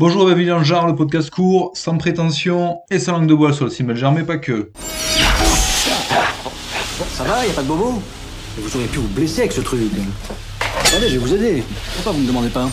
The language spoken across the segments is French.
Bonjour, bienvenue dans le podcast court, sans prétention et sans langue de bois sur le cinéma genre, mais pas que. Ça va, y a pas de bobo? Vous auriez pu vous blesser avec ce truc. Attendez, je vais vous aider. Pourquoi vous me demandez pas?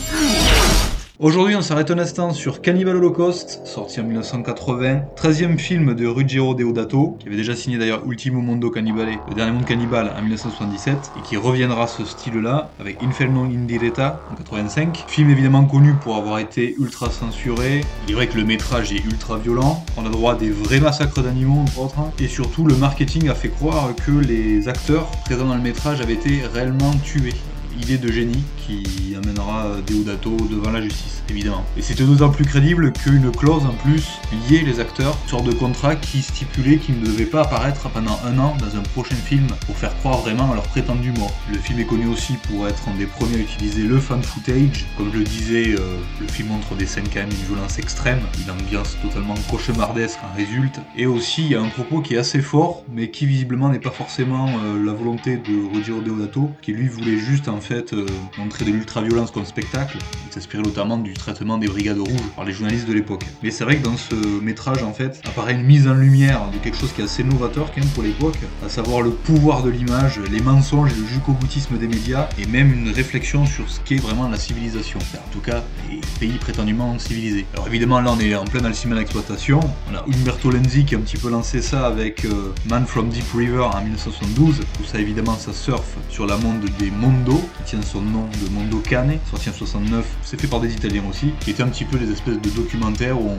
Aujourd'hui, on s'arrête un instant sur Cannibal Holocaust, sorti en 1980, 13e film de Ruggiero Deodato, qui avait déjà signé d'ailleurs Ultimo Mondo Cannibale, le dernier monde cannibale en 1977, et qui reviendra ce style-là avec Inferno Indireta en 85. Film évidemment connu pour avoir été ultra censuré. Il est vrai que le métrage est ultra violent, on a droit à des vrais massacres d'animaux entre autres, et surtout le marketing a fait croire que les acteurs présents dans le métrage avaient été réellement tués idée de génie qui amènera Deodato devant la justice, évidemment. Et c'était d'autant plus crédible qu'une clause en plus liait les acteurs, sorte de contrat qui stipulait qu'ils ne devaient pas apparaître pendant un an dans un prochain film pour faire croire vraiment à leur prétendu mort. Le film est connu aussi pour être un des premiers à utiliser le fan footage. Comme je le disais, euh, le film montre des scènes quand même d'une violence extrême, une ambiance totalement cauchemardesque en résulte. Et aussi, il y a un propos qui est assez fort, mais qui visiblement n'est pas forcément euh, la volonté de Ruggiero Deodato, qui lui voulait juste en euh, montrer de l'ultra-violence comme spectacle. Il s'inspirait notamment du traitement des brigades rouges par les journalistes de l'époque. Mais c'est vrai que dans ce métrage, en fait, apparaît une mise en lumière de quelque chose qui est assez novateur quand même pour l'époque, à savoir le pouvoir de l'image, les mensonges et le jusqu'au-boutisme des médias, et même une réflexion sur ce qu'est vraiment la civilisation. en tout cas, les pays prétendument civilisés. Alors évidemment, là, on est en plein dans d'exploitation. On a Umberto Lenzi qui a un petit peu lancé ça avec euh, Man from Deep River en 1972, où ça évidemment ça surfe sur la monde des mondos, qui tient son nom de Mondo Cane, sorti en 69, c'est fait par des Italiens aussi, qui un petit peu des espèces de documentaires où on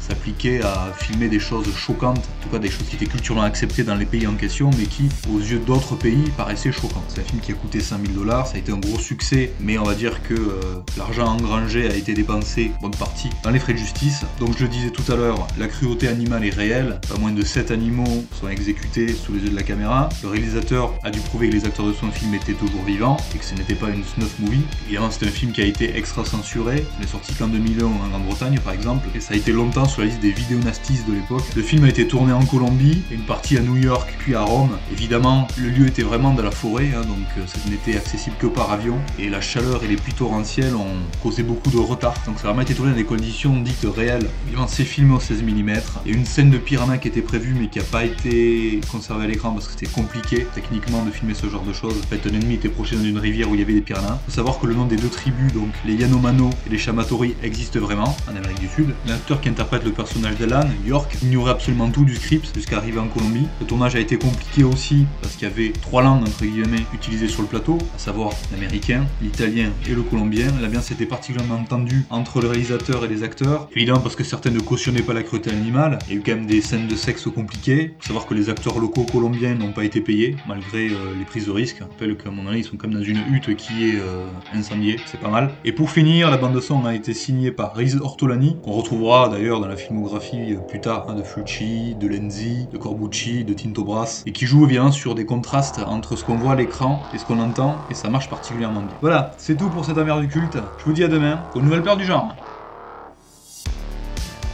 s'appliquait à filmer des choses choquantes, en tout cas des choses qui étaient culturellement acceptées dans les pays en question, mais qui, aux yeux d'autres pays, paraissaient choquantes. C'est un film qui a coûté 5000 dollars, ça a été un gros succès, mais on va dire que euh, l'argent engrangé a été dépensé, bonne partie, dans les frais de justice. Donc je le disais tout à l'heure, la cruauté animale est réelle, pas moins de 7 animaux sont exécutés sous les yeux de la caméra. Le réalisateur a dû prouver que les acteurs de son film étaient toujours vivants et que ce n'était pas une snuff movie. Évidemment, c'est un film qui a été extra censuré. Il n'est sorti qu'en 2001 en Grande-Bretagne, par exemple, et ça a été longtemps sur la liste des vidéonasties de l'époque. Le film a été tourné en Colombie, une partie à New York, puis à Rome. Évidemment, le lieu était vraiment dans la forêt, hein, donc euh, ça n'était accessible que par avion, et la chaleur et les pluies torrentielles ont causé beaucoup de retard. Donc ça a vraiment été tourné dans des conditions dites réelles. Évidemment, c'est filmé au 16 mm. Il y a une scène de piranha qui était prévue, mais qui n'a pas été conservée à l'écran parce que c'était compliqué techniquement de filmer ce genre de choses. En fait, un ennemi était proche dans une rivière où il y avait des piranhas. Il faut savoir que le nom des deux tribus, donc les Yanomano et les Shamatori, existent vraiment en Amérique du Sud. L'acteur qui interprète le personnage d'Alan, York, ignorait absolument tout du script jusqu'à arriver en Colombie. Le tournage a été compliqué aussi parce qu'il y avait trois langues entre guillemets utilisées sur le plateau, à savoir l'américain, l'italien et le colombien. L'ambiance était particulièrement tendue entre le réalisateur et les acteurs. Évidemment parce que certains ne cautionnaient pas la cruauté animale. Il y a eu quand même des scènes de sexe compliquées. Il faut savoir que les acteurs locaux colombiens n'ont pas été payés malgré euh, les prises de risque. Je rappelle qu'à mon avis ils sont quand même dans une qui est euh, incendiée, c'est pas mal. Et pour finir, la bande de son a été signée par Riz Ortolani, qu'on retrouvera d'ailleurs dans la filmographie euh, plus tard hein, de Fulci, de Lenzi, de Corbucci, de Tinto Brass, et qui joue bien sur des contrastes entre ce qu'on voit à l'écran et ce qu'on entend, et ça marche particulièrement bien. Voilà, c'est tout pour cette affaire du culte. Je vous dis à demain, aux nouvelles peurs du genre.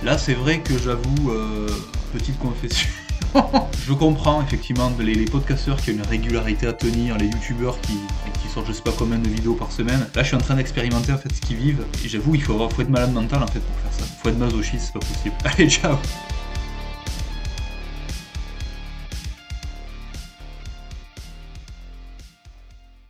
Là, c'est vrai que j'avoue, euh, petite confession. je comprends effectivement les, podcasteurs qui ont une régularité à tenir, les youtubeurs qui, qui sortent je sais pas combien de vidéos par semaine. Là je suis en train d'expérimenter en fait ce qu'ils vivent et j'avoue il faut avoir faut être malade mental en fait pour faire ça. Faut être masochiste, c'est pas possible. Allez ciao